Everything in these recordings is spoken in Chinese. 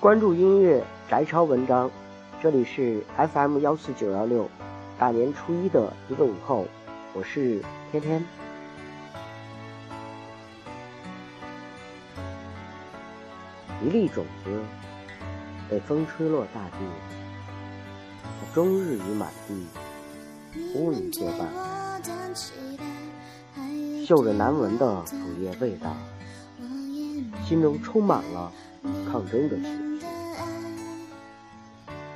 关注音乐，摘抄文章。这里是 FM 幺四九幺六，大年初一的一个午后，我是天天。一粒种子被风吹落大地，它终日与满地乌云结伴，嗅着难闻的腐叶味道，心中充满了抗争的情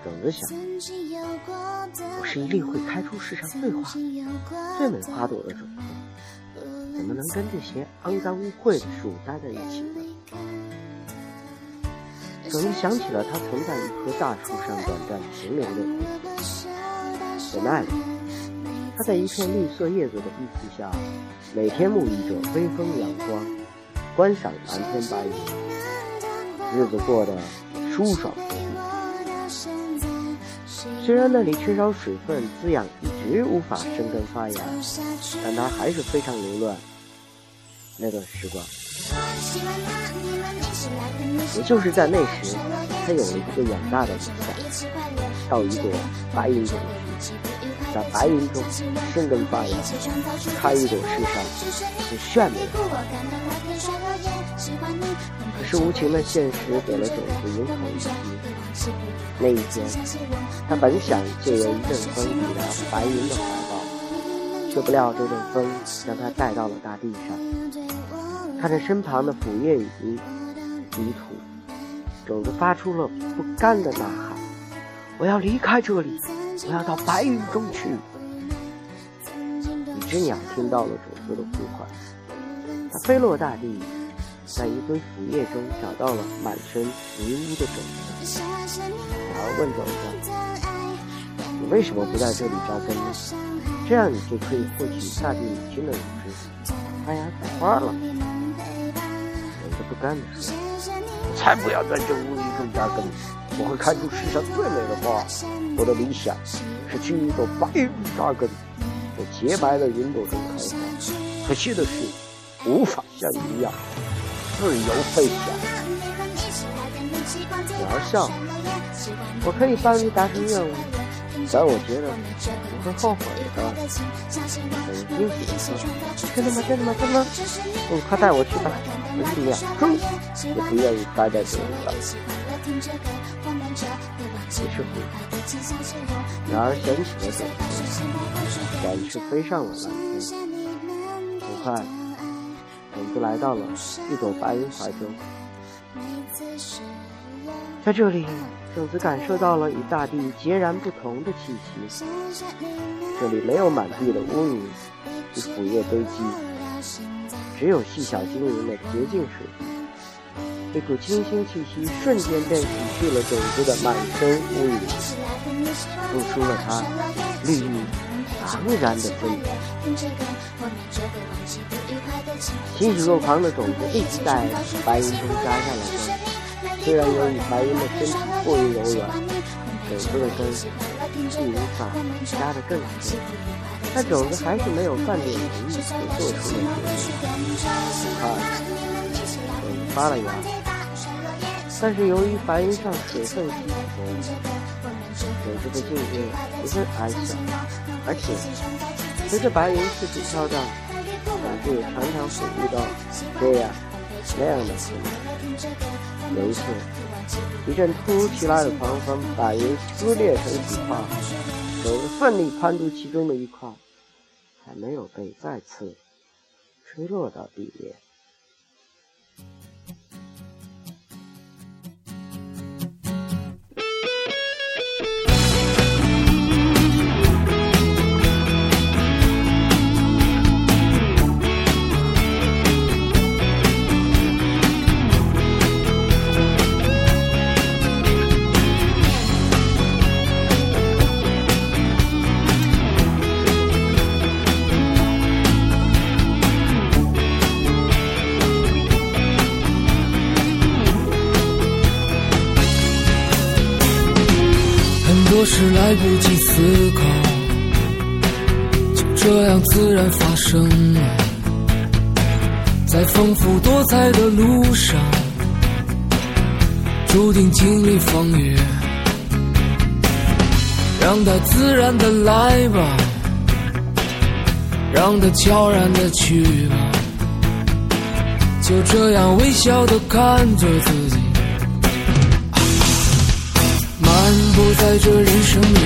绪。种子想：我是一粒会开出世上最花、最美花朵的种子，怎么能跟这些肮脏污秽的事物待在一起呢？种子想起了他曾在一棵大树上短暂停留的日子，在那里，他在一片绿色叶子的庇护下，每天沐浴着微风阳光，观赏蓝天白云，日子过得舒爽。虽然那里缺少水分滋养，一直无法生根发芽，但它还是非常凌乱那段时光。也就是在那时，他有了一个远大的理想：到一朵白云中去，在白云中生根发芽，开一朵世上最炫美的花。可是无情的现实给了种子迎头一击。那一天，他本想借由一阵风抵达白云的怀抱，却不料这阵风将他带到了大地上。看着身旁的腐叶与泥土，种子发出了不甘的呐喊：“我要离开这里，我要到白云中去。”一只鸟听到了种子的呼唤，它飞落大地，在一堆腐叶中找到了满身泥污的种子。鸟问种子：“你为什么不在这里扎根呢？这样你就可以获取大地母亲的乳汁，发芽开花了。”种子不甘地说：“我才不要在这污泥中扎根！我会开出世上最美的花。我的理想是去一朵白云扎根，在洁白的云朵中开花。可惜的是，无法像你一样自由飞翔。”鸟儿笑：“我可以帮你达成任务，但我觉得你会后悔的。”很惊喜地说：“真的吗？真的吗？真的吗？嗯，快带我去吧！”我一秒钟也不愿意待在这里了。于是乎，鸟儿衔起了种子，展翅飞上了蓝天。很快，种子来到了一朵白云怀中。在这里，种子感受到了与大地截然不同的气息。这里没有满地的污泥与腐叶堆积。只有细小晶莹的洁净水一股清新气息瞬间便洗去了种子的满身污泥，付出了它绿意盎然的尊严。欣喜若狂的种子一直在白云中扎下了根。虽然由于白云的身体过于柔软，种子的根并无法扎得更深。但种子还是没有半点犹豫，就做出了决定。看，种子发了芽，但是由于白云上水分稀薄，种子的境界十分矮小，而且随着白云四处飘荡，种子也常常会遇到这样那样的困难。有一次，一阵突如其来的狂风把云撕裂成几块，种子奋力攀住其中的一块。还没有被再次吹落到地面。来不及思考，就这样自然发生了。在丰富多彩的路上，注定经历风雨，让它自然的来吧，让它悄然的去吧，就这样微笑的看着自己，漫步在这人生里，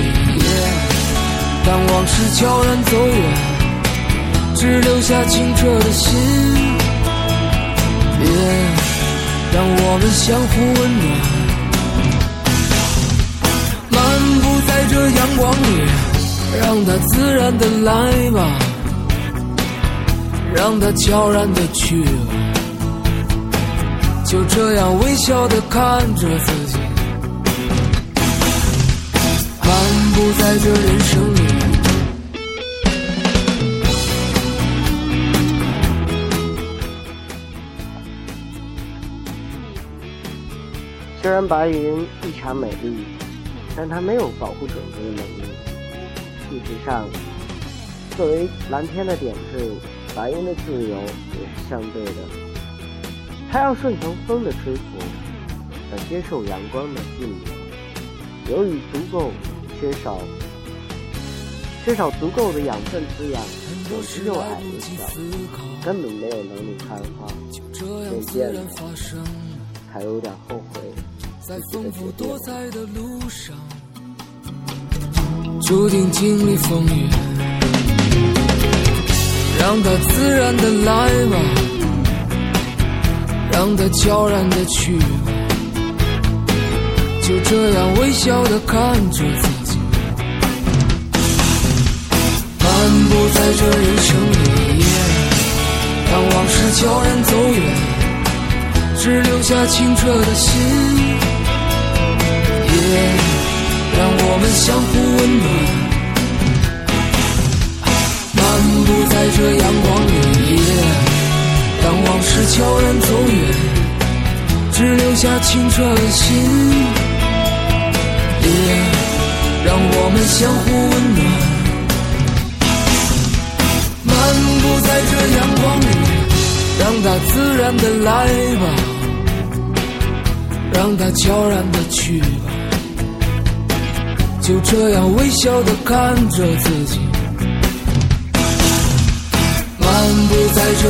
当往事悄然走远，只留下清澈的心。让我们相互温暖，漫步在这阳光里，让它自然的来吧，让它悄然的去吧，就这样微笑的看着自己，在这人生里。虽然白云异常美丽，但它没有保护种子的能力。事实上，作为蓝天的点缀，白云的自由也是相对的。它要顺从风的吹拂，要接受阳光的进入。由于足够缺少缺少足够的养分滋养，种子又矮又小，根本没有能力开花。渐渐的，还有点后悔。在丰富多彩的路上，注定经历风雨，让它自然的来吧，让它悄然的去吧，就这样微笑的看着自己，漫步在这人生里，当往事悄然走远，只留下清澈的心。也让我们相互温暖，漫步在这阳光里。当往事悄然走远，只留下清澈的心。也让我们相互自然的来吧，让它悄然的去吧。就这样微笑的看着自己，漫步在这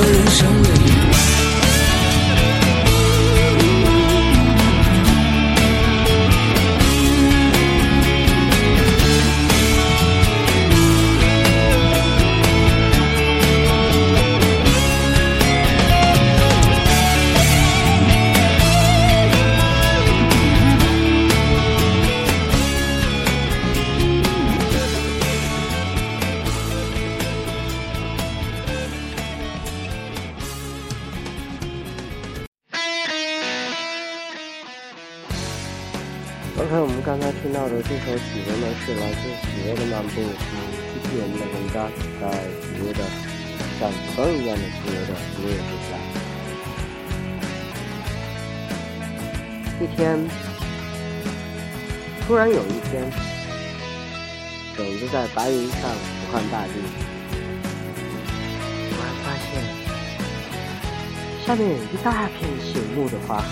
OK，我们刚才听到的这首曲子呢，是来自许巍的漫步。继续我们的文章，在许巍的像风一样的自由的音乐之下。一天，突然有一天，种子在白云上俯瞰大地，突然发现下面有一大片醒目的花海，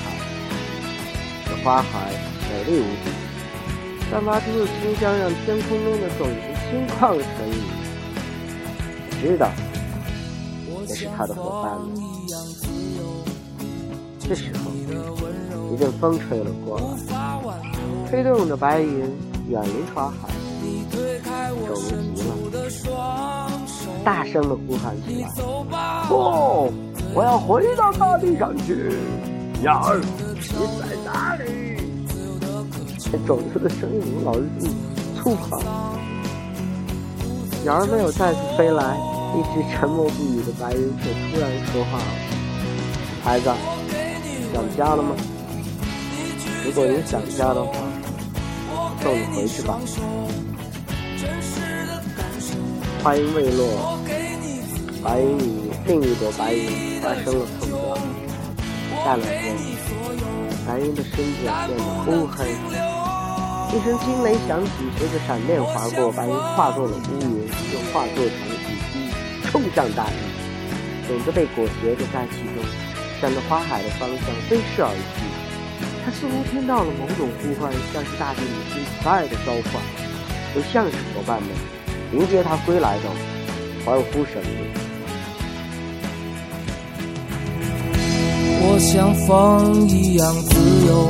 这花海。美丽无比，散发出的清香让天空中的种子心旷神怡。我知道，那是他的伙伴们。这时候，一阵风吹了过来，吹动着白云远离花海，种子急了，大声的呼喊起来：“不，我要回到大地上去！鸟儿，你在哪里？”种子的声音老是粗犷，鸟儿没有再次飞来，一直沉默不语的白云却突然说话了：“孩子，想家了吗？如果你想家的话，送你回去吧。”话音未落，白云与另一朵白云发生了碰撞，下了天，白云的身子变得乌黑。一声惊雷响起，随着闪电划过，白云化作了乌云，又化作成雨滴，冲向大地。种子被裹挟着在其中，向着花海的方向飞逝而去。他似乎听到了某种呼唤，像是大地母亲慈爱的召唤，又像是伙伴们迎接他归来的欢呼声。我像风一样自由，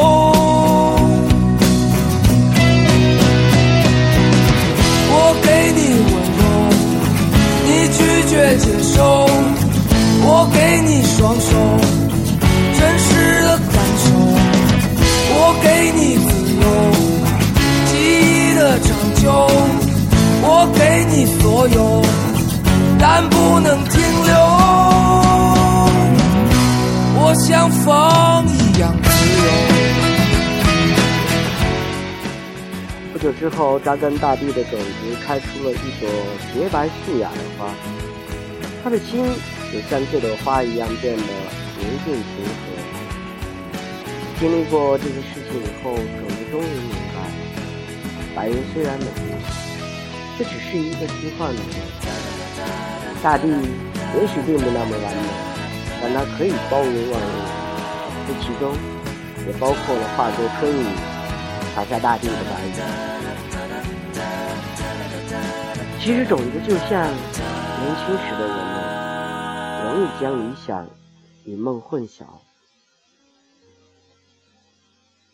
我给你双手，真实的感受。我给你自由，记忆的长久。我给你所有，但不能停留。我像风一样自由。不久之后，扎根大地的种子开出了一朵洁白素雅的花。他的心也像这朵花一样变得宁静平和。经历过这些事情以后，种子终于明白，白云虽然美丽，这只是一个虚幻的。大地也许并不那么完美，但它可以包容万物，这其中也包括了化作春雨洒下大地的白云。其实种子就像年轻时的人们。容易将理想与梦混淆，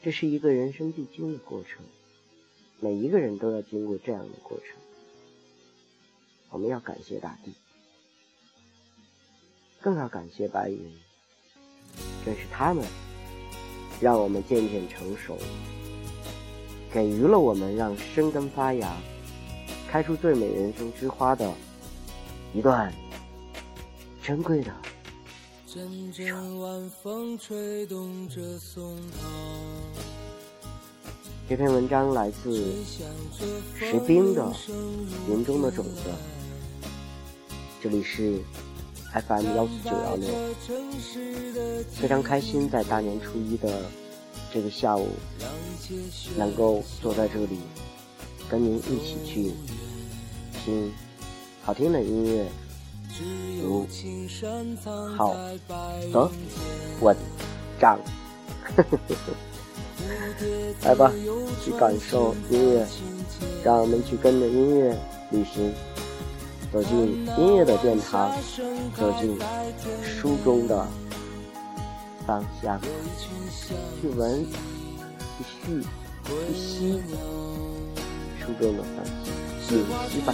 这是一个人生必经的过程，每一个人都要经过这样的过程。我们要感谢大地，更要感谢白云，正是他们让我们渐渐成熟，给予了我们让生根发芽、开出最美人生之花的一段。珍贵的。这篇文章来自石冰的《云中的种子》，这里是 FM 幺四九幺六，非常开心在大年初一的这个下午，能够坐在这里跟您一起去听好听的音乐。如好的文章，来吧，去感受音乐，让我们去跟着音乐旅行，走进音乐的殿堂，走进书中的芳香，去闻，去续，去吸书中的芳香，有吸吧。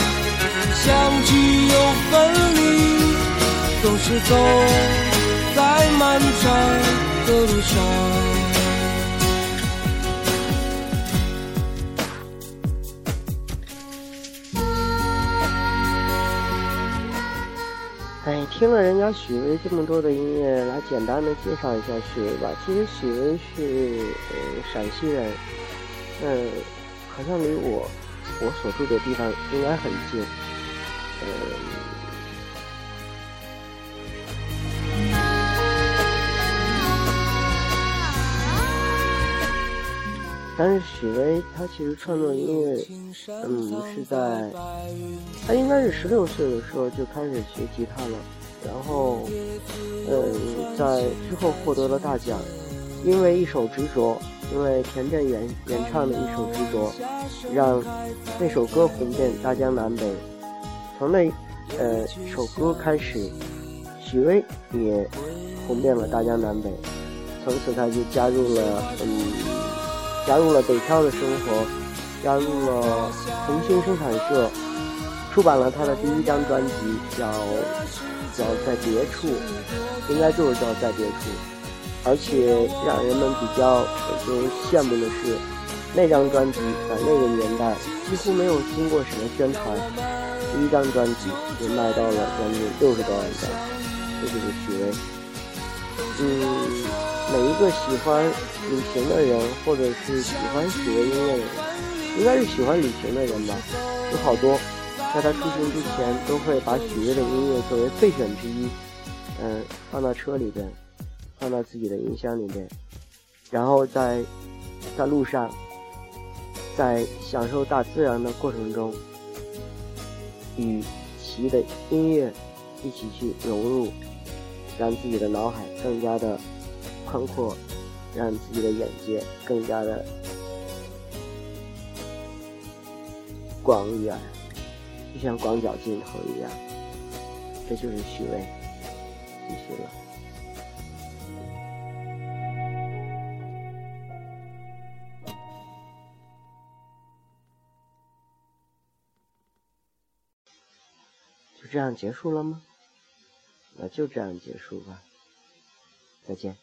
相聚又分离。总是走在漫长的路上。哎，听了人家许巍这么多的音乐，来简单的介绍一下许巍吧。其实许巍是呃陕西人，嗯，好像离我我所住的地方应该很近，但是许巍他其实创作音乐，嗯，是在他应该是十六岁的时候就开始学吉他了，然后，嗯，在之后获得了大奖，因为一首执着，因为田震演演唱的一首执着，让那首歌红遍大江南北。从那呃首歌开始，许巍也红遍了大江南北，从此他就加入了嗯。加入了北漂的生活，加入了红星生产社，出版了他的第一张专辑，叫叫在别处，应该就是叫在别处。而且让人们比较就羡慕的是，那张专辑在那个年代几乎没有经过什么宣传，第一张专辑就卖到了将近六十多万张，这就是许巍。嗯，每一个喜欢旅行的人，或者是喜欢许巍音乐的人，应该是喜欢旅行的人吧，有好多在他出行之前都会把许巍的音乐作为备选之一，嗯，放到车里边。放到自己的音箱里面，然后在在路上，在享受大自然的过程中，与其的音乐一起去融入，让自己的脑海更加的宽阔，让自己的眼界更加的广远，就像广角镜头一样。这就是虚伪，继续了。这样结束了吗？那就这样结束吧。再见。